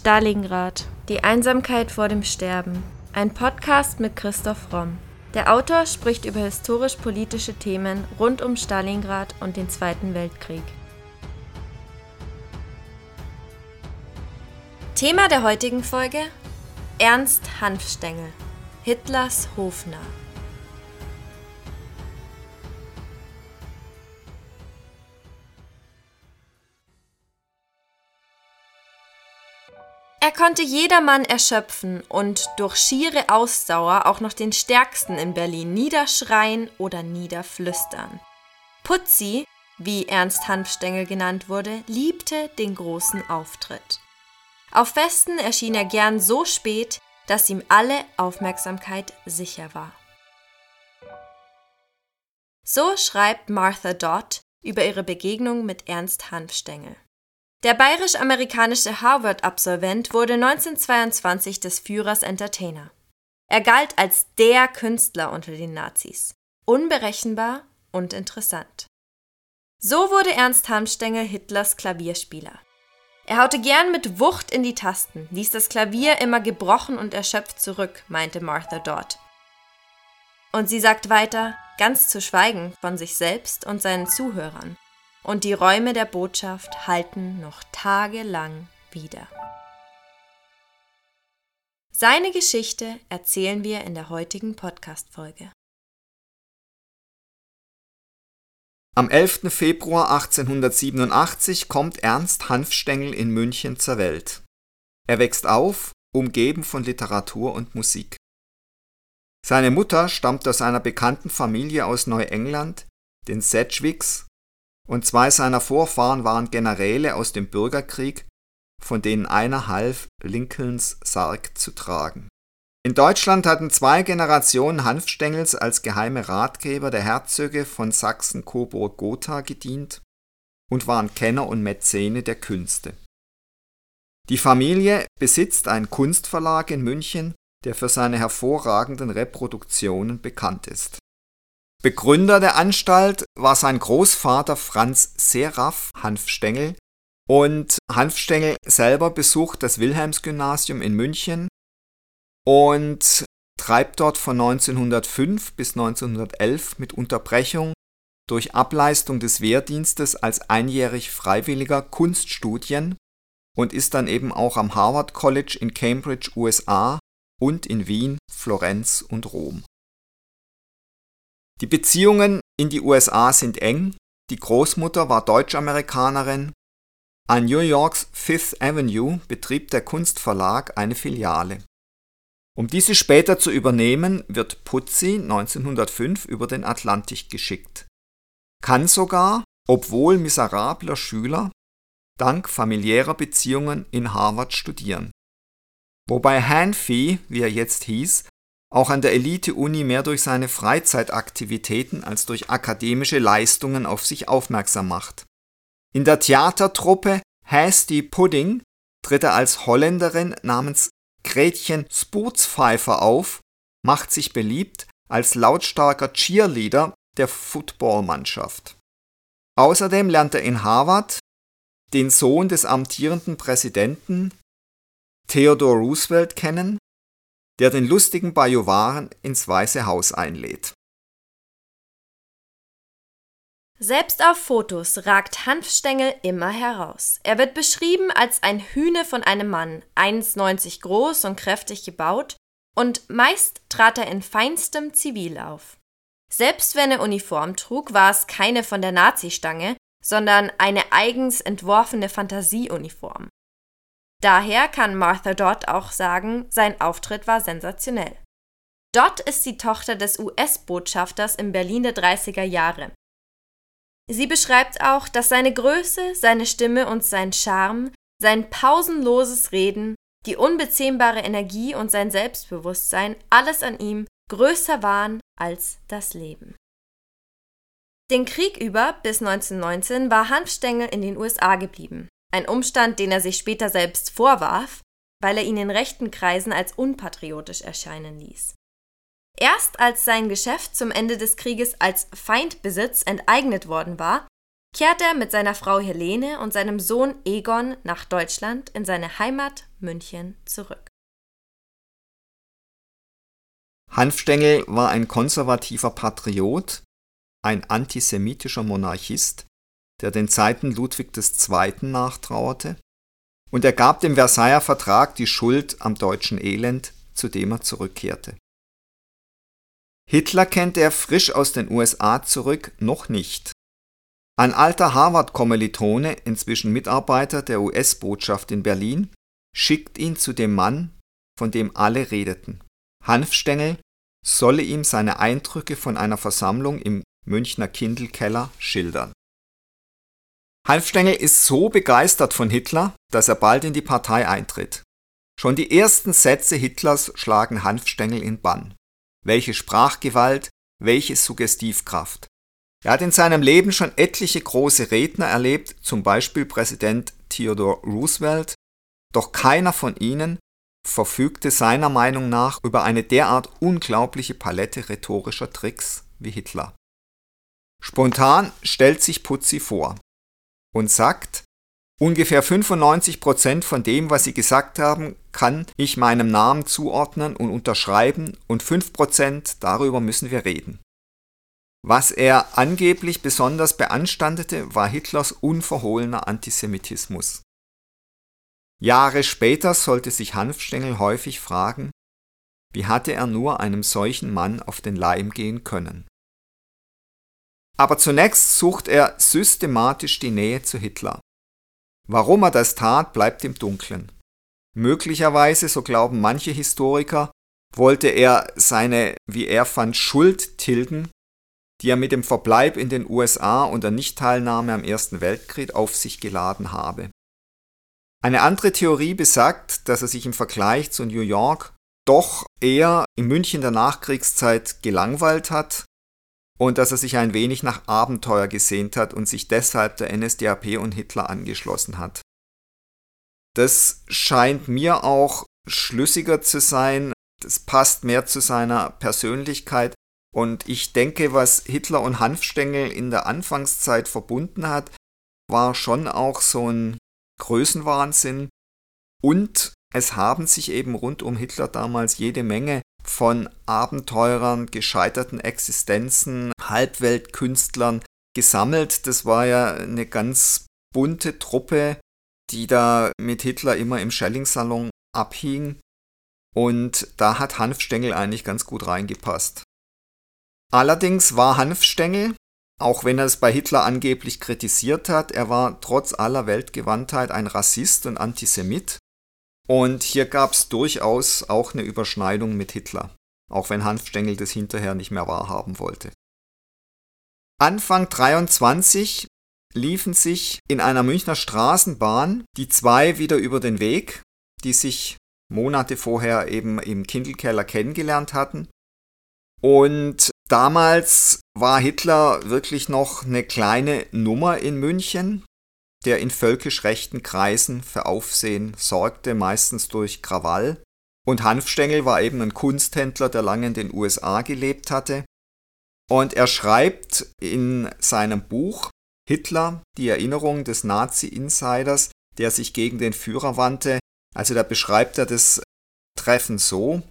Stalingrad. Die Einsamkeit vor dem Sterben. Ein Podcast mit Christoph Romm. Der Autor spricht über historisch-politische Themen rund um Stalingrad und den Zweiten Weltkrieg. Thema der heutigen Folge: Ernst Hanfstengel, Hitlers Hofnarr. Er konnte jedermann erschöpfen und durch schiere Ausdauer auch noch den Stärksten in Berlin niederschreien oder niederflüstern. Putzi, wie Ernst Hanfstengel genannt wurde, liebte den großen Auftritt. Auf Festen erschien er gern so spät, dass ihm alle Aufmerksamkeit sicher war. So schreibt Martha Dodd über ihre Begegnung mit Ernst Hanfstengel. Der bayerisch-amerikanische Harvard-Absolvent wurde 1922 des Führers Entertainer. Er galt als der Künstler unter den Nazis. Unberechenbar und interessant. So wurde Ernst Hanfstengel Hitlers Klavierspieler. Er haute gern mit Wucht in die Tasten, ließ das Klavier immer gebrochen und erschöpft zurück, meinte Martha Dodd. Und sie sagt weiter, ganz zu schweigen von sich selbst und seinen Zuhörern und die Räume der Botschaft halten noch tagelang wieder. Seine Geschichte erzählen wir in der heutigen Podcast-Folge. Am 11. Februar 1887 kommt Ernst Hanfstengel in München zur Welt. Er wächst auf, umgeben von Literatur und Musik. Seine Mutter stammt aus einer bekannten Familie aus Neuengland, den Sedgwicks, und zwei seiner Vorfahren waren Generäle aus dem Bürgerkrieg, von denen einer half, Lincolns Sarg zu tragen. In Deutschland hatten zwei Generationen Hanfstengels als geheime Ratgeber der Herzöge von Sachsen-Coburg-Gotha gedient und waren Kenner und Mäzene der Künste. Die Familie besitzt einen Kunstverlag in München, der für seine hervorragenden Reproduktionen bekannt ist Begründer der Anstalt war sein Großvater Franz Seraph Hanfstengel und Hanfstengel selber besucht das Wilhelmsgymnasium in München und treibt dort von 1905 bis 1911 mit Unterbrechung durch Ableistung des Wehrdienstes als einjährig Freiwilliger Kunststudien und ist dann eben auch am Harvard College in Cambridge, USA und in Wien, Florenz und Rom. Die Beziehungen in die USA sind eng, die Großmutter war Deutsch-Amerikanerin, an New Yorks Fifth Avenue betrieb der Kunstverlag eine Filiale. Um diese später zu übernehmen, wird Putzi 1905 über den Atlantik geschickt. Kann sogar, obwohl miserabler Schüler, dank familiärer Beziehungen in Harvard studieren. Wobei Hanfee, wie er jetzt hieß, auch an der Elite-Uni mehr durch seine Freizeitaktivitäten als durch akademische Leistungen auf sich aufmerksam macht. In der Theatertruppe Hasty Pudding tritt er als Holländerin namens Gretchen Spootspfeifer auf, macht sich beliebt als lautstarker Cheerleader der Footballmannschaft. Außerdem lernt er in Harvard den Sohn des amtierenden Präsidenten Theodore Roosevelt kennen der den lustigen Bajuwaren ins Weiße Haus einlädt. Selbst auf Fotos ragt Hanfstengel immer heraus. Er wird beschrieben als ein Hühne von einem Mann, 1,90 groß und kräftig gebaut, und meist trat er in feinstem Zivil auf. Selbst wenn er Uniform trug, war es keine von der Nazi-Stange, sondern eine eigens entworfene Fantasieuniform. Daher kann Martha Dodd auch sagen, sein Auftritt war sensationell. Dodd ist die Tochter des US-Botschafters in Berlin der 30er Jahre. Sie beschreibt auch, dass seine Größe, seine Stimme und sein Charme, sein pausenloses Reden, die unbezähmbare Energie und sein Selbstbewusstsein alles an ihm größer waren als das Leben. Den Krieg über bis 1919 war Hanfstengel in den USA geblieben. Ein Umstand, den er sich später selbst vorwarf, weil er ihn in rechten Kreisen als unpatriotisch erscheinen ließ. Erst als sein Geschäft zum Ende des Krieges als Feindbesitz enteignet worden war, kehrt er mit seiner Frau Helene und seinem Sohn Egon nach Deutschland in seine Heimat München zurück. Hanfstengel war ein konservativer Patriot, ein antisemitischer Monarchist, der den Zeiten Ludwig II. nachtrauerte, und er gab dem Versailler Vertrag die Schuld am deutschen Elend, zu dem er zurückkehrte. Hitler kennt er frisch aus den USA zurück noch nicht. Ein alter Harvard-Kommilitone, inzwischen Mitarbeiter der US-Botschaft in Berlin, schickt ihn zu dem Mann, von dem alle redeten. Hanfstengel solle ihm seine Eindrücke von einer Versammlung im Münchner Kindelkeller schildern. Hanfstengel ist so begeistert von Hitler, dass er bald in die Partei eintritt. Schon die ersten Sätze Hitlers schlagen Hanfstengel in Bann. Welche Sprachgewalt, welche Suggestivkraft. Er hat in seinem Leben schon etliche große Redner erlebt, zum Beispiel Präsident Theodore Roosevelt, doch keiner von ihnen verfügte seiner Meinung nach über eine derart unglaubliche Palette rhetorischer Tricks wie Hitler. Spontan stellt sich Putzi vor und sagt, ungefähr 95 Prozent von dem, was Sie gesagt haben, kann ich meinem Namen zuordnen und unterschreiben und 5 Prozent darüber müssen wir reden. Was er angeblich besonders beanstandete, war Hitlers unverhohlener Antisemitismus. Jahre später sollte sich Hanfstengel häufig fragen, wie hatte er nur einem solchen Mann auf den Leim gehen können. Aber zunächst sucht er systematisch die Nähe zu Hitler. Warum er das tat, bleibt im Dunkeln. Möglicherweise, so glauben manche Historiker, wollte er seine, wie er fand, Schuld tilgen, die er mit dem Verbleib in den USA und der Nichtteilnahme am Ersten Weltkrieg auf sich geladen habe. Eine andere Theorie besagt, dass er sich im Vergleich zu New York doch eher in München der Nachkriegszeit gelangweilt hat und dass er sich ein wenig nach Abenteuer gesehnt hat und sich deshalb der NSDAP und Hitler angeschlossen hat. Das scheint mir auch schlüssiger zu sein, das passt mehr zu seiner Persönlichkeit und ich denke, was Hitler und Hanfstengel in der Anfangszeit verbunden hat, war schon auch so ein Größenwahnsinn. Und es haben sich eben rund um Hitler damals jede Menge von Abenteurern, gescheiterten Existenzen, Halbweltkünstlern gesammelt. Das war ja eine ganz bunte Truppe, die da mit Hitler immer im Schelling-Salon abhing. Und da hat Hanfstengel eigentlich ganz gut reingepasst. Allerdings war Hanfstengel auch wenn er es bei Hitler angeblich kritisiert hat, er war trotz aller Weltgewandtheit ein Rassist und Antisemit. Und hier gab es durchaus auch eine Überschneidung mit Hitler, auch wenn Hanfstengel das hinterher nicht mehr wahrhaben wollte. Anfang 23 liefen sich in einer Münchner Straßenbahn die zwei wieder über den Weg, die sich Monate vorher eben im Kindelkeller kennengelernt hatten. Und Damals war Hitler wirklich noch eine kleine Nummer in München, der in völkisch rechten Kreisen für Aufsehen sorgte, meistens durch Krawall. Und Hanfstengel war eben ein Kunsthändler, der lange in den USA gelebt hatte. Und er schreibt in seinem Buch Hitler, die Erinnerung des Nazi-Insiders, der sich gegen den Führer wandte. Also da beschreibt er das Treffen so.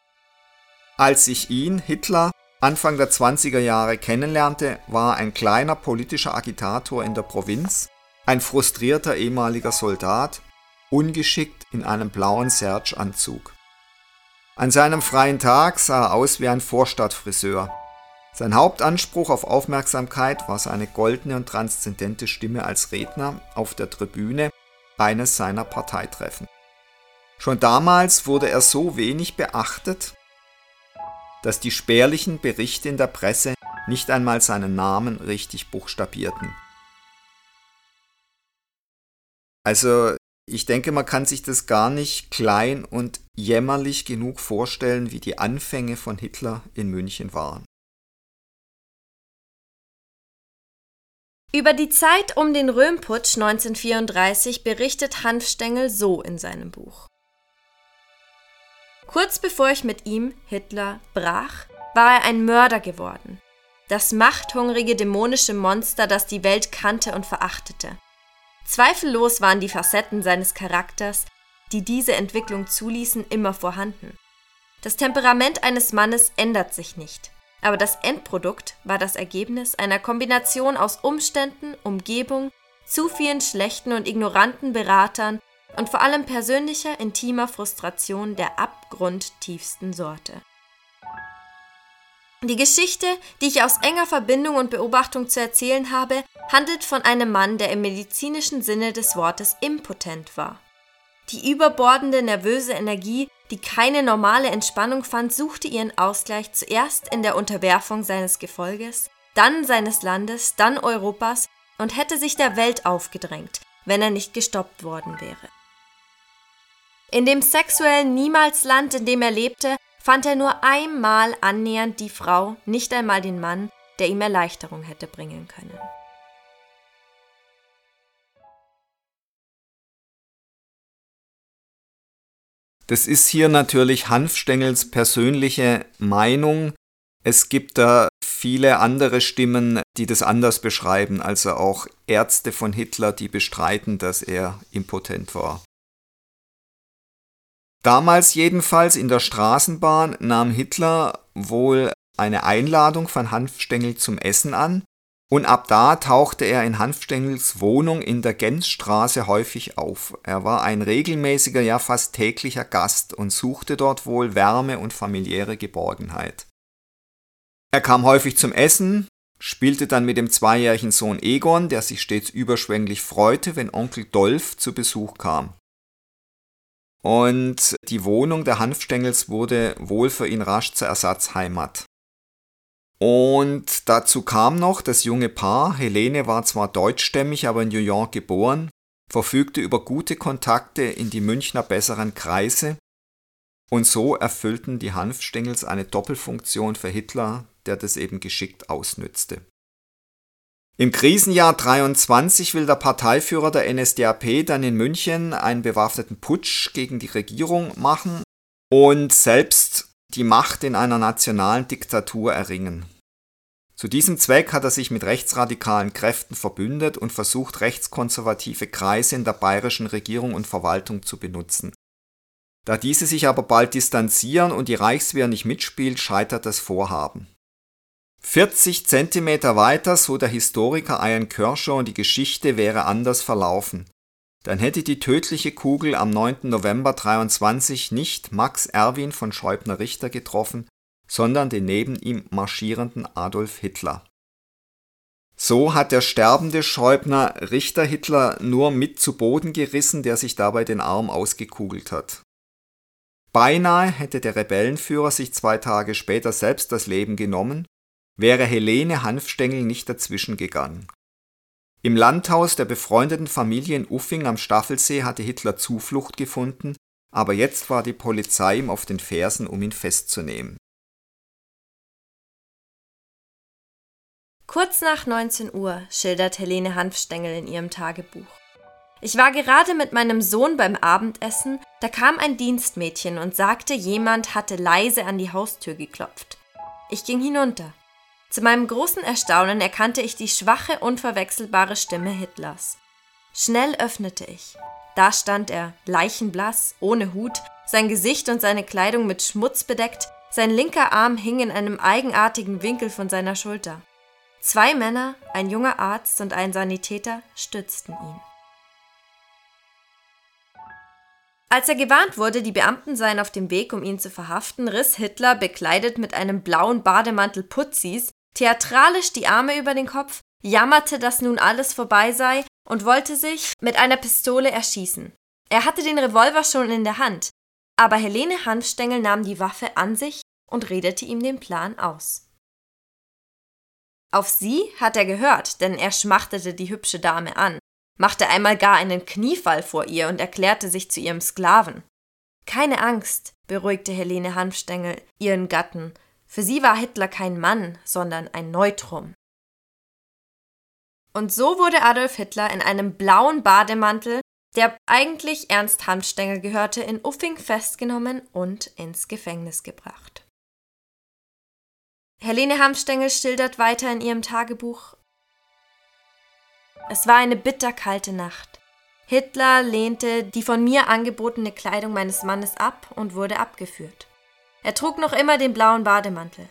Als ich ihn, Hitler, Anfang der 20er Jahre kennenlernte, war ein kleiner politischer Agitator in der Provinz, ein frustrierter ehemaliger Soldat, ungeschickt in einem blauen Serge-Anzug. An seinem freien Tag sah er aus wie ein Vorstadtfriseur. Sein Hauptanspruch auf Aufmerksamkeit war seine goldene und transzendente Stimme als Redner auf der Tribüne eines seiner Parteitreffen. Schon damals wurde er so wenig beachtet, dass die spärlichen Berichte in der Presse nicht einmal seinen Namen richtig buchstabierten. Also ich denke, man kann sich das gar nicht klein und jämmerlich genug vorstellen, wie die Anfänge von Hitler in München waren. Über die Zeit um den Röhmputsch 1934 berichtet Hanfstengel so in seinem Buch. Kurz bevor ich mit ihm, Hitler, brach, war er ein Mörder geworden. das machthungrige dämonische Monster, das die Welt kannte und verachtete. Zweifellos waren die Facetten seines Charakters, die diese Entwicklung zuließen, immer vorhanden. Das Temperament eines Mannes ändert sich nicht, aber das Endprodukt war das Ergebnis einer Kombination aus Umständen, Umgebung, zu vielen schlechten und ignoranten Beratern und vor allem persönlicher, intimer Frustration der abgrundtiefsten Sorte. Die Geschichte, die ich aus enger Verbindung und Beobachtung zu erzählen habe, handelt von einem Mann, der im medizinischen Sinne des Wortes impotent war. Die überbordende nervöse Energie, die keine normale Entspannung fand, suchte ihren Ausgleich zuerst in der Unterwerfung seines Gefolges, dann seines Landes, dann Europas und hätte sich der Welt aufgedrängt, wenn er nicht gestoppt worden wäre. In dem sexuellen Niemalsland, in dem er lebte, fand er nur einmal annähernd die Frau, nicht einmal den Mann, der ihm Erleichterung hätte bringen können. Das ist hier natürlich Hanfstengels persönliche Meinung. Es gibt da viele andere Stimmen, die das anders beschreiben, also auch Ärzte von Hitler, die bestreiten, dass er impotent war. Damals jedenfalls in der Straßenbahn nahm Hitler wohl eine Einladung von Hanfstengel zum Essen an und ab da tauchte er in Hanfstengels Wohnung in der Gensstraße häufig auf. Er war ein regelmäßiger, ja fast täglicher Gast und suchte dort wohl Wärme und familiäre Geborgenheit. Er kam häufig zum Essen, spielte dann mit dem zweijährigen Sohn Egon, der sich stets überschwänglich freute, wenn Onkel Dolf zu Besuch kam. Und die Wohnung der Hanfstengels wurde wohl für ihn rasch zur Ersatzheimat. Und dazu kam noch, das junge Paar, Helene war zwar deutschstämmig, aber in New York geboren, verfügte über gute Kontakte in die Münchner besseren Kreise und so erfüllten die Hanfstengels eine Doppelfunktion für Hitler, der das eben geschickt ausnützte. Im Krisenjahr 23 will der Parteiführer der NSDAP dann in München einen bewaffneten Putsch gegen die Regierung machen und selbst die Macht in einer nationalen Diktatur erringen. Zu diesem Zweck hat er sich mit rechtsradikalen Kräften verbündet und versucht, rechtskonservative Kreise in der bayerischen Regierung und Verwaltung zu benutzen. Da diese sich aber bald distanzieren und die Reichswehr nicht mitspielt, scheitert das Vorhaben. 40 Zentimeter weiter, so der Historiker Ian Kershaw, und die Geschichte wäre anders verlaufen. Dann hätte die tödliche Kugel am 9. November 23 nicht Max Erwin von Scheubner-Richter getroffen, sondern den neben ihm marschierenden Adolf Hitler. So hat der sterbende Scheubner Richter Hitler nur mit zu Boden gerissen, der sich dabei den Arm ausgekugelt hat. Beinahe hätte der Rebellenführer sich zwei Tage später selbst das Leben genommen, wäre Helene Hanfstengel nicht dazwischen gegangen. Im Landhaus der befreundeten Familie in Uffing am Staffelsee hatte Hitler Zuflucht gefunden, aber jetzt war die Polizei ihm auf den Fersen, um ihn festzunehmen. Kurz nach 19 Uhr schildert Helene Hanfstengel in ihrem Tagebuch. Ich war gerade mit meinem Sohn beim Abendessen, da kam ein Dienstmädchen und sagte, jemand hatte leise an die Haustür geklopft. Ich ging hinunter. Zu meinem großen Erstaunen erkannte ich die schwache, unverwechselbare Stimme Hitlers. Schnell öffnete ich. Da stand er, leichenblass, ohne Hut, sein Gesicht und seine Kleidung mit Schmutz bedeckt, sein linker Arm hing in einem eigenartigen Winkel von seiner Schulter. Zwei Männer, ein junger Arzt und ein Sanitäter stützten ihn. Als er gewarnt wurde, die Beamten seien auf dem Weg, um ihn zu verhaften, riss Hitler, bekleidet mit einem blauen Bademantel Putzis, theatralisch die Arme über den Kopf, jammerte, dass nun alles vorbei sei und wollte sich mit einer Pistole erschießen. Er hatte den Revolver schon in der Hand, aber Helene Hanfstengel nahm die Waffe an sich und redete ihm den Plan aus. Auf sie hat er gehört, denn er schmachtete die hübsche Dame an, machte einmal gar einen Kniefall vor ihr und erklärte sich zu ihrem Sklaven. Keine Angst, beruhigte Helene Hanfstengel ihren Gatten, für sie war Hitler kein Mann, sondern ein Neutrum. Und so wurde Adolf Hitler in einem blauen Bademantel, der eigentlich Ernst Hanfstengel gehörte, in Uffing festgenommen und ins Gefängnis gebracht. Helene Hanfstengel schildert weiter in ihrem Tagebuch. Es war eine bitterkalte Nacht. Hitler lehnte die von mir angebotene Kleidung meines Mannes ab und wurde abgeführt. Er trug noch immer den blauen Bademantel.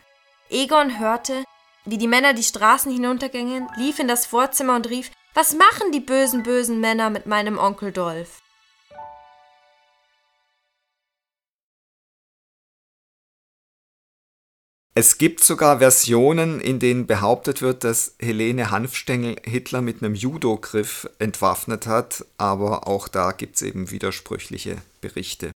Egon hörte, wie die Männer die Straßen hinuntergingen, lief in das Vorzimmer und rief, was machen die bösen, bösen Männer mit meinem Onkel Dolph? Es gibt sogar Versionen, in denen behauptet wird, dass Helene Hanfstengel Hitler mit einem Judo-Griff entwaffnet hat, aber auch da gibt es eben widersprüchliche Berichte.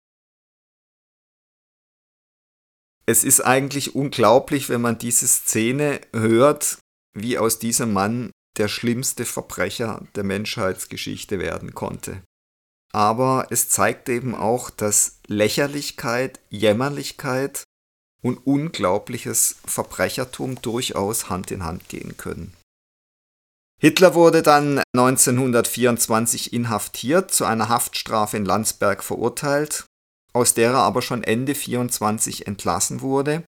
Es ist eigentlich unglaublich, wenn man diese Szene hört, wie aus diesem Mann der schlimmste Verbrecher der Menschheitsgeschichte werden konnte. Aber es zeigt eben auch, dass Lächerlichkeit, Jämmerlichkeit und unglaubliches Verbrechertum durchaus Hand in Hand gehen können. Hitler wurde dann 1924 inhaftiert, zu einer Haftstrafe in Landsberg verurteilt, aus der er aber schon Ende 24 entlassen wurde.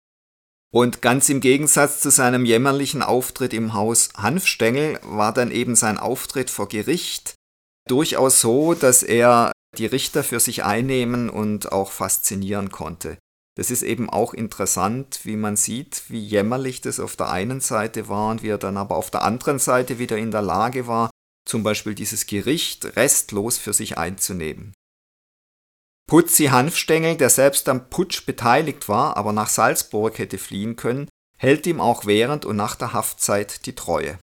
Und ganz im Gegensatz zu seinem jämmerlichen Auftritt im Haus Hanfstengel war dann eben sein Auftritt vor Gericht durchaus so, dass er die Richter für sich einnehmen und auch faszinieren konnte. Das ist eben auch interessant, wie man sieht, wie jämmerlich das auf der einen Seite war und wie er dann aber auf der anderen Seite wieder in der Lage war, zum Beispiel dieses Gericht restlos für sich einzunehmen. Putzi Hanfstengel, der selbst am Putsch beteiligt war, aber nach Salzburg hätte fliehen können, hält ihm auch während und nach der Haftzeit die Treue.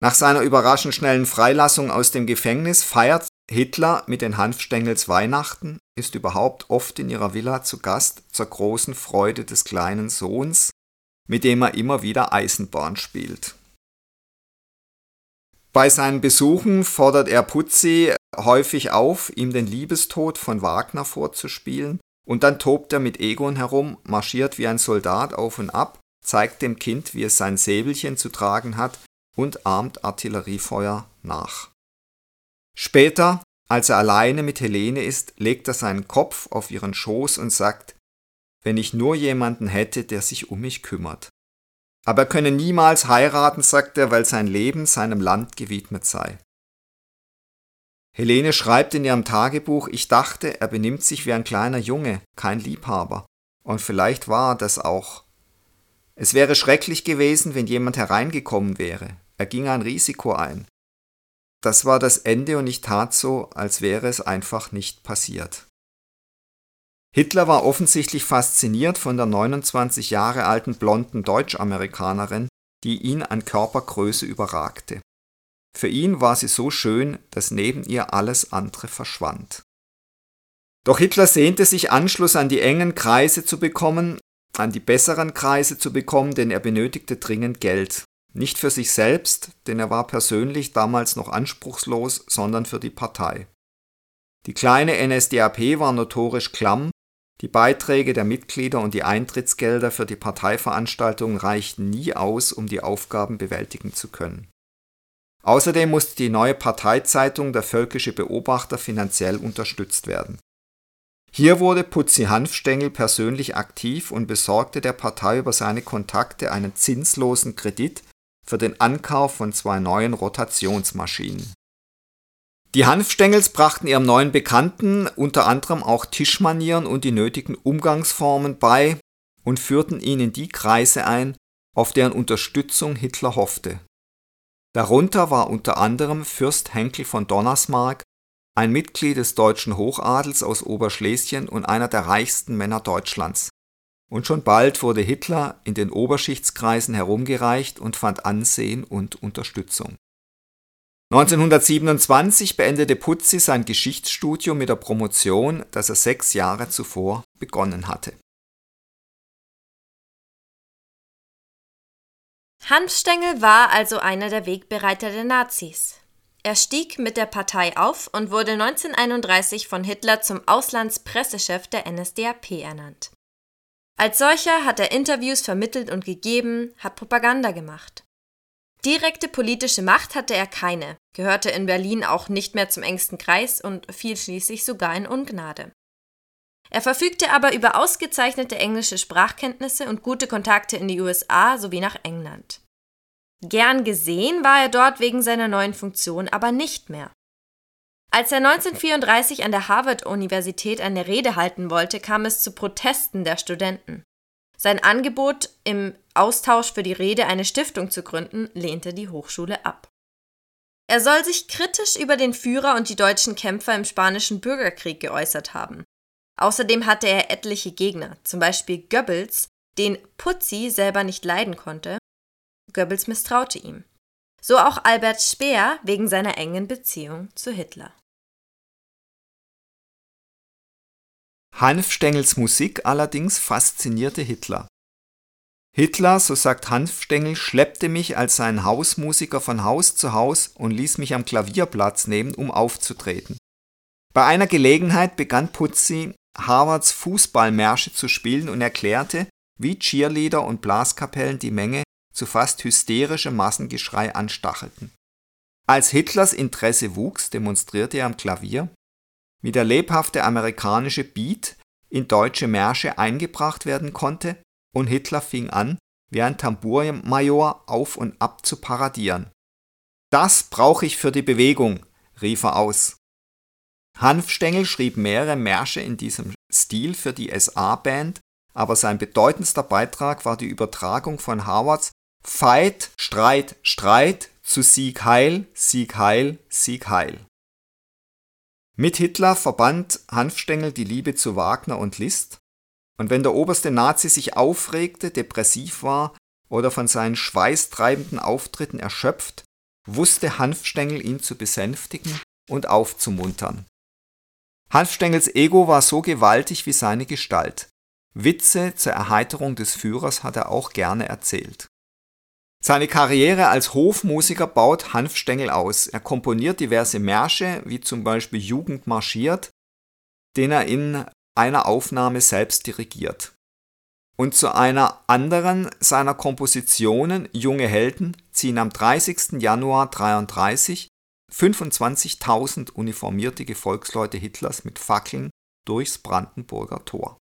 Nach seiner überraschend schnellen Freilassung aus dem Gefängnis feiert Hitler mit den Hanfstengels Weihnachten, ist überhaupt oft in ihrer Villa zu Gast zur großen Freude des kleinen Sohns, mit dem er immer wieder Eisenbahn spielt. Bei seinen Besuchen fordert er Putzi häufig auf, ihm den Liebestod von Wagner vorzuspielen, und dann tobt er mit Egon herum, marschiert wie ein Soldat auf und ab, zeigt dem Kind, wie es sein Säbelchen zu tragen hat und ahmt Artilleriefeuer nach. Später, als er alleine mit Helene ist, legt er seinen Kopf auf ihren Schoß und sagt, wenn ich nur jemanden hätte, der sich um mich kümmert. Aber er könne niemals heiraten, sagt er, weil sein Leben seinem Land gewidmet sei. Helene schreibt in ihrem Tagebuch, ich dachte, er benimmt sich wie ein kleiner Junge, kein Liebhaber. Und vielleicht war er das auch. Es wäre schrecklich gewesen, wenn jemand hereingekommen wäre. Er ging ein Risiko ein. Das war das Ende und ich tat so, als wäre es einfach nicht passiert. Hitler war offensichtlich fasziniert von der 29 Jahre alten blonden Deutschamerikanerin, die ihn an Körpergröße überragte. Für ihn war sie so schön, dass neben ihr alles andere verschwand. Doch Hitler sehnte sich Anschluss an die engen Kreise zu bekommen, an die besseren Kreise zu bekommen, denn er benötigte dringend Geld. Nicht für sich selbst, denn er war persönlich damals noch anspruchslos, sondern für die Partei. Die kleine NSDAP war notorisch klamm, die Beiträge der Mitglieder und die Eintrittsgelder für die Parteiveranstaltungen reichten nie aus, um die Aufgaben bewältigen zu können. Außerdem musste die neue Parteizeitung Der Völkische Beobachter finanziell unterstützt werden. Hier wurde Putzi Hanfstengel persönlich aktiv und besorgte der Partei über seine Kontakte einen zinslosen Kredit für den Ankauf von zwei neuen Rotationsmaschinen. Die Hanfstengels brachten ihrem neuen Bekannten unter anderem auch Tischmanieren und die nötigen Umgangsformen bei und führten ihn in die Kreise ein, auf deren Unterstützung Hitler hoffte. Darunter war unter anderem Fürst Henkel von Donnersmarck, ein Mitglied des deutschen Hochadels aus Oberschlesien und einer der reichsten Männer Deutschlands. Und schon bald wurde Hitler in den Oberschichtskreisen herumgereicht und fand Ansehen und Unterstützung. 1927 beendete Putzi sein Geschichtsstudium mit der Promotion, das er sechs Jahre zuvor begonnen hatte. Hanfstengel war also einer der Wegbereiter der Nazis. Er stieg mit der Partei auf und wurde 1931 von Hitler zum Auslandspressechef der NSDAP ernannt. Als solcher hat er Interviews vermittelt und gegeben, hat Propaganda gemacht. Direkte politische Macht hatte er keine, gehörte in Berlin auch nicht mehr zum engsten Kreis und fiel schließlich sogar in Ungnade. Er verfügte aber über ausgezeichnete englische Sprachkenntnisse und gute Kontakte in die USA sowie nach England. Gern gesehen war er dort wegen seiner neuen Funktion aber nicht mehr. Als er 1934 an der Harvard-Universität eine Rede halten wollte, kam es zu Protesten der Studenten. Sein Angebot, im Austausch für die Rede eine Stiftung zu gründen, lehnte die Hochschule ab. Er soll sich kritisch über den Führer und die deutschen Kämpfer im Spanischen Bürgerkrieg geäußert haben. Außerdem hatte er etliche Gegner, zum Beispiel Goebbels, den Putzi selber nicht leiden konnte. Goebbels misstraute ihm. So auch Albert Speer wegen seiner engen Beziehung zu Hitler. Hanfstengels Musik allerdings faszinierte Hitler. Hitler, so sagt Hanfstengel, schleppte mich als sein Hausmusiker von Haus zu Haus und ließ mich am Klavier Platz nehmen, um aufzutreten. Bei einer Gelegenheit begann Putzi Harvards Fußballmärsche zu spielen und erklärte, wie Cheerleader und Blaskapellen die Menge zu fast hysterischem Massengeschrei anstachelten. Als Hitlers Interesse wuchs, demonstrierte er am Klavier, wie der lebhafte amerikanische Beat in deutsche Märsche eingebracht werden konnte, und Hitler fing an, wie ein Tambourmajor auf und ab zu paradieren. Das brauche ich für die Bewegung, rief er aus. Hanfstengel schrieb mehrere Märsche in diesem Stil für die SA-Band, aber sein bedeutendster Beitrag war die Übertragung von Harvards Fight, Streit, Streit zu Sieg Heil, Sieg Heil, Sieg Heil. Mit Hitler verband Hanfstengel die Liebe zu Wagner und Liszt, und wenn der oberste Nazi sich aufregte, depressiv war oder von seinen schweißtreibenden Auftritten erschöpft, wusste Hanfstengel ihn zu besänftigen und aufzumuntern. Hanfstengels Ego war so gewaltig wie seine Gestalt. Witze zur Erheiterung des Führers hat er auch gerne erzählt. Seine Karriere als Hofmusiker baut Hanfstengel aus. Er komponiert diverse Märsche, wie zum Beispiel Jugend marschiert, den er in einer Aufnahme selbst dirigiert. Und zu einer anderen seiner Kompositionen, Junge Helden, ziehen am 30. Januar 1933 25.000 uniformierte Gefolgsleute Hitlers mit Fackeln durchs Brandenburger Tor.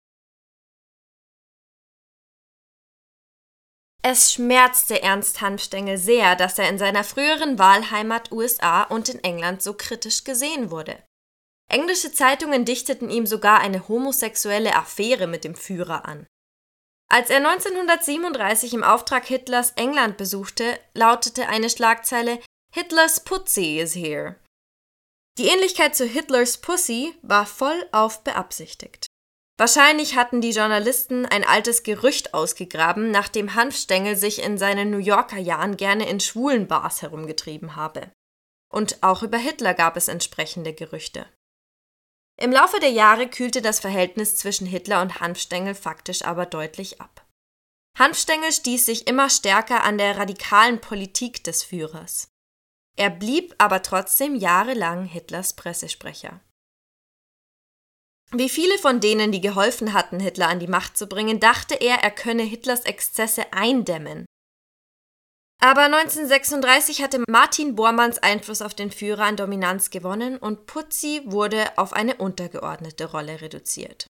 Es schmerzte Ernst Hanfstengel sehr, dass er in seiner früheren Wahlheimat USA und in England so kritisch gesehen wurde. Englische Zeitungen dichteten ihm sogar eine homosexuelle Affäre mit dem Führer an. Als er 1937 im Auftrag Hitlers England besuchte, lautete eine Schlagzeile Hitlers Pussy is here. Die Ähnlichkeit zu Hitlers Pussy war vollauf beabsichtigt. Wahrscheinlich hatten die Journalisten ein altes Gerücht ausgegraben, nachdem Hanfstengel sich in seinen New Yorker Jahren gerne in schwulen Bars herumgetrieben habe. Und auch über Hitler gab es entsprechende Gerüchte. Im Laufe der Jahre kühlte das Verhältnis zwischen Hitler und Hanfstengel faktisch aber deutlich ab. Hanfstengel stieß sich immer stärker an der radikalen Politik des Führers. Er blieb aber trotzdem jahrelang Hitlers Pressesprecher. Wie viele von denen, die geholfen hatten, Hitler an die Macht zu bringen, dachte er, er könne Hitlers Exzesse eindämmen. Aber 1936 hatte Martin Bormanns Einfluss auf den Führer an Dominanz gewonnen und Putzi wurde auf eine untergeordnete Rolle reduziert.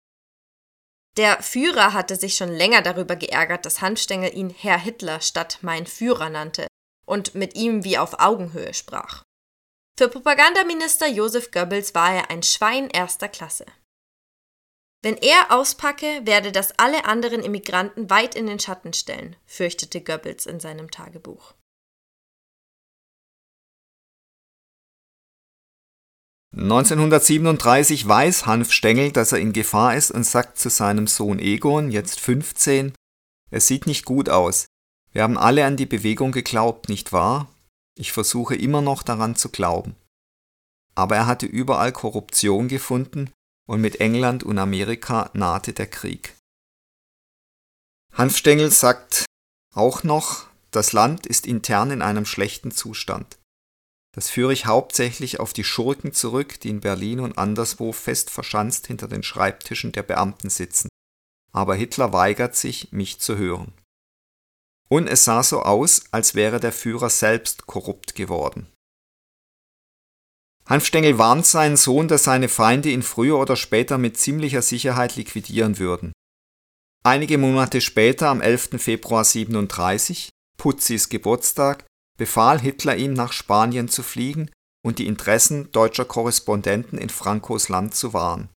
Der Führer hatte sich schon länger darüber geärgert, dass Hanfstengel ihn Herr Hitler statt mein Führer nannte und mit ihm wie auf Augenhöhe sprach. Für Propagandaminister Joseph Goebbels war er ein Schwein erster Klasse. Wenn er auspacke, werde das alle anderen Immigranten weit in den Schatten stellen, fürchtete Goebbels in seinem Tagebuch. (1937) weiß Hanf Stengel, dass er in Gefahr ist und sagt zu seinem Sohn Egon, jetzt 15: Es sieht nicht gut aus. Wir haben alle an die Bewegung geglaubt, nicht wahr? Ich versuche immer noch daran zu glauben. Aber er hatte überall Korruption gefunden und mit England und Amerika nahte der Krieg. Hanfstengel sagt auch noch, das Land ist intern in einem schlechten Zustand. Das führe ich hauptsächlich auf die Schurken zurück, die in Berlin und anderswo fest verschanzt hinter den Schreibtischen der Beamten sitzen. Aber Hitler weigert sich, mich zu hören. Und es sah so aus, als wäre der Führer selbst korrupt geworden. Hanfstengel warnt seinen Sohn, dass seine Feinde ihn früher oder später mit ziemlicher Sicherheit liquidieren würden. Einige Monate später, am 11. Februar 37, Putzis Geburtstag, befahl Hitler ihm, nach Spanien zu fliegen und die Interessen deutscher Korrespondenten in Francos Land zu wahren.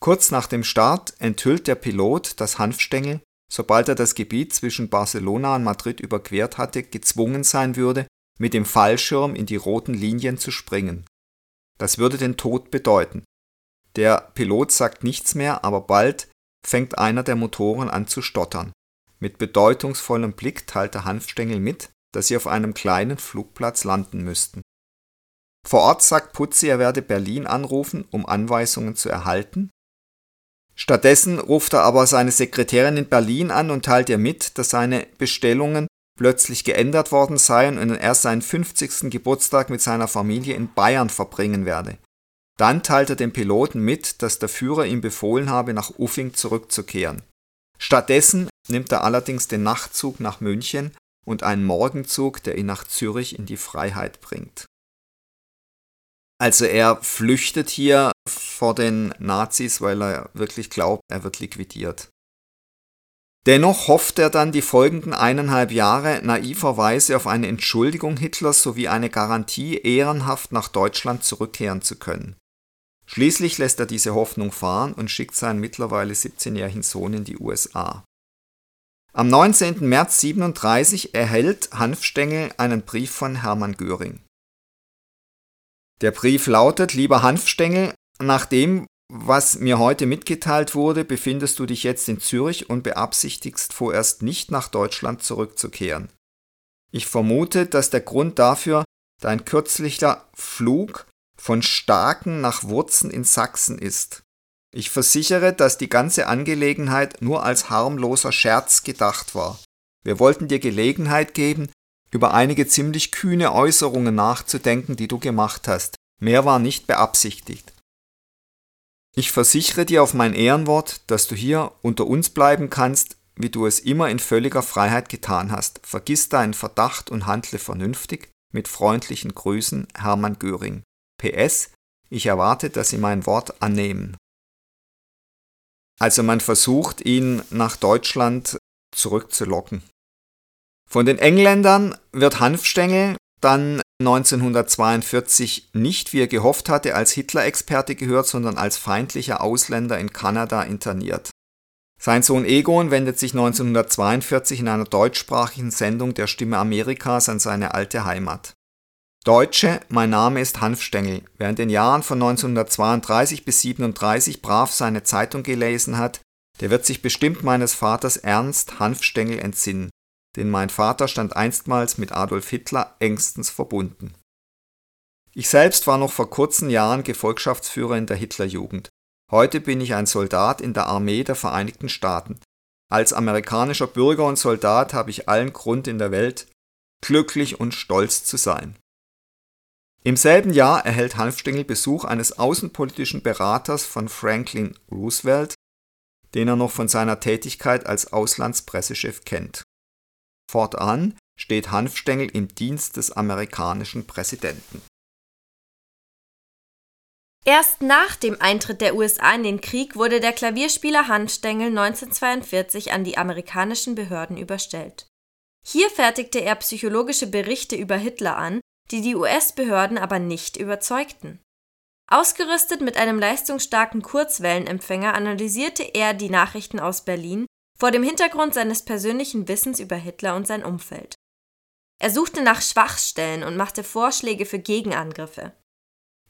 Kurz nach dem Start enthüllt der Pilot, dass Hanfstengel, sobald er das Gebiet zwischen Barcelona und Madrid überquert hatte, gezwungen sein würde, mit dem Fallschirm in die roten Linien zu springen. Das würde den Tod bedeuten. Der Pilot sagt nichts mehr, aber bald fängt einer der Motoren an zu stottern. Mit bedeutungsvollem Blick teilt der Hanfstengel mit, dass sie auf einem kleinen Flugplatz landen müssten. Vor Ort sagt Putzi, er werde Berlin anrufen, um Anweisungen zu erhalten. Stattdessen ruft er aber seine Sekretärin in Berlin an und teilt ihr mit, dass seine Bestellungen plötzlich geändert worden seien und er seinen 50. Geburtstag mit seiner Familie in Bayern verbringen werde. Dann teilt er dem Piloten mit, dass der Führer ihm befohlen habe, nach Uffing zurückzukehren. Stattdessen nimmt er allerdings den Nachtzug nach München und einen Morgenzug, der ihn nach Zürich in die Freiheit bringt. Also er flüchtet hier vor den Nazis, weil er wirklich glaubt, er wird liquidiert. Dennoch hofft er dann die folgenden eineinhalb Jahre naiverweise auf eine Entschuldigung Hitlers sowie eine Garantie, ehrenhaft nach Deutschland zurückkehren zu können. Schließlich lässt er diese Hoffnung fahren und schickt seinen mittlerweile 17-jährigen Sohn in die USA. Am 19. März 37 erhält Hanfstengel einen Brief von Hermann Göring. Der Brief lautet, lieber Hanfstengel, nach dem, was mir heute mitgeteilt wurde, befindest du dich jetzt in Zürich und beabsichtigst vorerst nicht nach Deutschland zurückzukehren. Ich vermute, dass der Grund dafür dein kürzlicher Flug von Starken nach Wurzen in Sachsen ist. Ich versichere, dass die ganze Angelegenheit nur als harmloser Scherz gedacht war. Wir wollten dir Gelegenheit geben, über einige ziemlich kühne Äußerungen nachzudenken, die du gemacht hast. Mehr war nicht beabsichtigt. Ich versichere dir auf mein Ehrenwort, dass du hier unter uns bleiben kannst, wie du es immer in völliger Freiheit getan hast. Vergiss deinen Verdacht und handle vernünftig. Mit freundlichen Grüßen, Hermann Göring. PS, ich erwarte, dass Sie mein Wort annehmen. Also man versucht, ihn nach Deutschland zurückzulocken. Von den Engländern wird Hanfstengel dann 1942 nicht, wie er gehofft hatte, als Hitler-Experte gehört, sondern als feindlicher Ausländer in Kanada interniert. Sein Sohn Egon wendet sich 1942 in einer deutschsprachigen Sendung der Stimme Amerikas an seine alte Heimat. Deutsche, mein Name ist Hanfstengel. Wer in den Jahren von 1932 bis 37 brav seine Zeitung gelesen hat, der wird sich bestimmt meines Vaters Ernst Hanfstengel entsinnen denn mein Vater stand einstmals mit Adolf Hitler engstens verbunden. Ich selbst war noch vor kurzen Jahren Gefolgschaftsführer in der Hitlerjugend. Heute bin ich ein Soldat in der Armee der Vereinigten Staaten. Als amerikanischer Bürger und Soldat habe ich allen Grund in der Welt, glücklich und stolz zu sein. Im selben Jahr erhält Hanfstengel Besuch eines außenpolitischen Beraters von Franklin Roosevelt, den er noch von seiner Tätigkeit als Auslandspressechef kennt. Fortan steht Hanfstengel im Dienst des amerikanischen Präsidenten. Erst nach dem Eintritt der USA in den Krieg wurde der Klavierspieler Hanfstengel 1942 an die amerikanischen Behörden überstellt. Hier fertigte er psychologische Berichte über Hitler an, die die US-Behörden aber nicht überzeugten. Ausgerüstet mit einem leistungsstarken Kurzwellenempfänger analysierte er die Nachrichten aus Berlin vor dem Hintergrund seines persönlichen Wissens über Hitler und sein Umfeld. Er suchte nach Schwachstellen und machte Vorschläge für Gegenangriffe.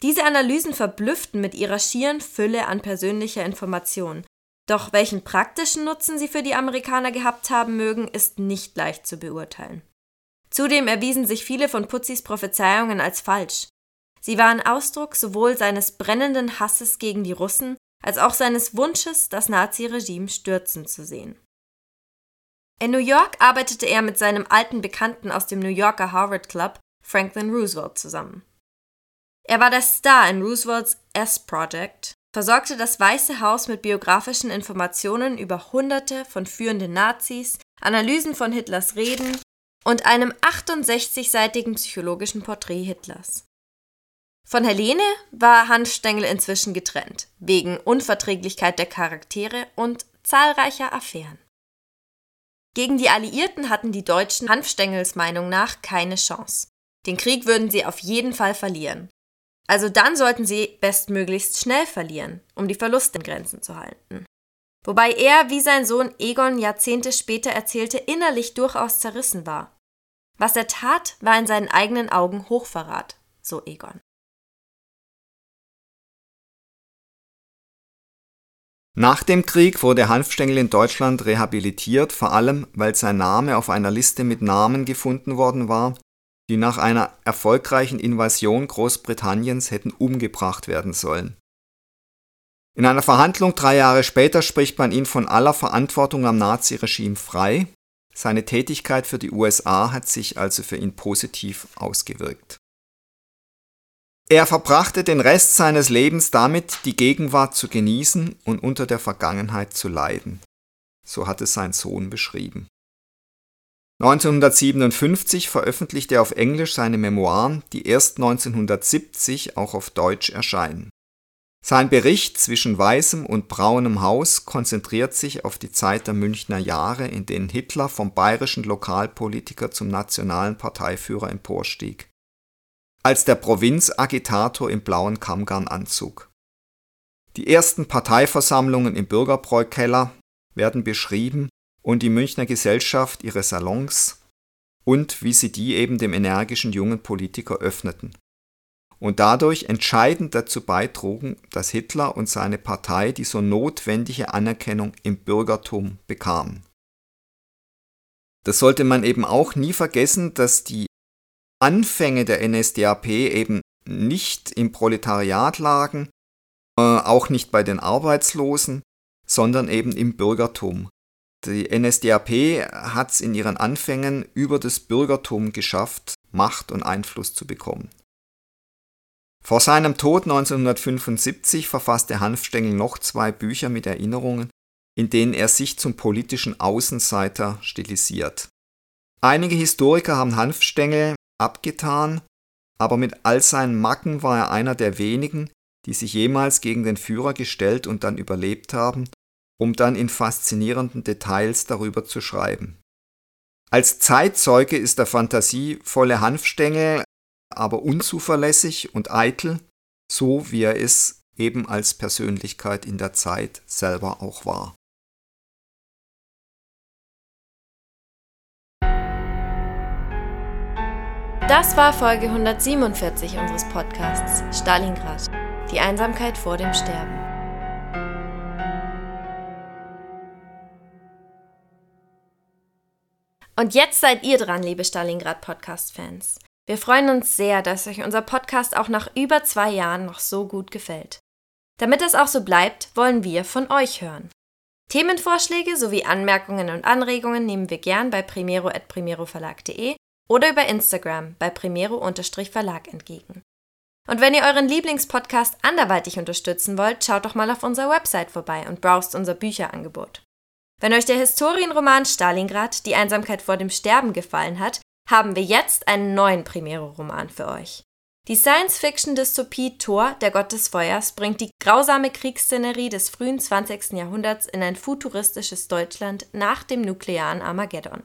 Diese Analysen verblüfften mit ihrer schieren Fülle an persönlicher Information, doch welchen praktischen Nutzen sie für die Amerikaner gehabt haben mögen, ist nicht leicht zu beurteilen. Zudem erwiesen sich viele von Putzis Prophezeiungen als falsch. Sie waren Ausdruck sowohl seines brennenden Hasses gegen die Russen als auch seines Wunsches, das Naziregime stürzen zu sehen. In New York arbeitete er mit seinem alten Bekannten aus dem New Yorker Harvard Club, Franklin Roosevelt, zusammen. Er war der Star in Roosevelts S-Project, versorgte das Weiße Haus mit biografischen Informationen über Hunderte von führenden Nazis, Analysen von Hitlers Reden und einem 68-seitigen psychologischen Porträt Hitlers. Von Helene war Hans Stengel inzwischen getrennt, wegen Unverträglichkeit der Charaktere und zahlreicher Affären. Gegen die Alliierten hatten die Deutschen Hanf Stengels Meinung nach keine Chance. Den Krieg würden sie auf jeden Fall verlieren. Also dann sollten sie bestmöglichst schnell verlieren, um die Verluste in Grenzen zu halten. Wobei er, wie sein Sohn Egon Jahrzehnte später erzählte, innerlich durchaus zerrissen war. Was er tat, war in seinen eigenen Augen Hochverrat, so Egon. Nach dem Krieg wurde Hanfstengel in Deutschland rehabilitiert, vor allem weil sein Name auf einer Liste mit Namen gefunden worden war, die nach einer erfolgreichen Invasion Großbritanniens hätten umgebracht werden sollen. In einer Verhandlung drei Jahre später spricht man ihn von aller Verantwortung am Naziregime frei. Seine Tätigkeit für die USA hat sich also für ihn positiv ausgewirkt. Er verbrachte den Rest seines Lebens damit, die Gegenwart zu genießen und unter der Vergangenheit zu leiden. So hat es sein Sohn beschrieben. 1957 veröffentlichte er auf Englisch seine Memoiren, die erst 1970 auch auf Deutsch erscheinen. Sein Bericht zwischen weißem und braunem Haus konzentriert sich auf die Zeit der Münchner Jahre, in denen Hitler vom bayerischen Lokalpolitiker zum nationalen Parteiführer emporstieg als der Provinzagitator im blauen Kammgarnanzug. Die ersten Parteiversammlungen im Bürgerbräukeller werden beschrieben und die Münchner Gesellschaft ihre Salons und wie sie die eben dem energischen jungen Politiker öffneten und dadurch entscheidend dazu beitrugen, dass Hitler und seine Partei die so notwendige Anerkennung im Bürgertum bekamen. Das sollte man eben auch nie vergessen, dass die Anfänge der NSDAP eben nicht im Proletariat lagen, äh, auch nicht bei den Arbeitslosen, sondern eben im Bürgertum. Die NSDAP hat es in ihren Anfängen über das Bürgertum geschafft, Macht und Einfluss zu bekommen. Vor seinem Tod 1975 verfasste Hanfstengel noch zwei Bücher mit Erinnerungen, in denen er sich zum politischen Außenseiter stilisiert. Einige Historiker haben Hanfstengel abgetan, aber mit all seinen Macken war er einer der wenigen, die sich jemals gegen den Führer gestellt und dann überlebt haben, um dann in faszinierenden Details darüber zu schreiben. Als Zeitzeuge ist der fantasievolle Hanfstengel aber unzuverlässig und eitel, so wie er es eben als Persönlichkeit in der Zeit selber auch war. Das war Folge 147 unseres Podcasts Stalingrad. Die Einsamkeit vor dem Sterben. Und jetzt seid ihr dran, liebe Stalingrad Podcast-Fans. Wir freuen uns sehr, dass euch unser Podcast auch nach über zwei Jahren noch so gut gefällt. Damit es auch so bleibt, wollen wir von euch hören. Themenvorschläge sowie Anmerkungen und Anregungen nehmen wir gern bei primero.primeroverlag.de oder über Instagram bei Primero-Verlag entgegen. Und wenn ihr euren Lieblingspodcast anderweitig unterstützen wollt, schaut doch mal auf unserer Website vorbei und browst unser Bücherangebot. Wenn euch der Historienroman Stalingrad, die Einsamkeit vor dem Sterben gefallen hat, haben wir jetzt einen neuen Primero-Roman für euch. Die Science-Fiction-Dystopie Thor, der Gott des Feuers, bringt die grausame Kriegsszenerie des frühen 20. Jahrhunderts in ein futuristisches Deutschland nach dem nuklearen Armageddon.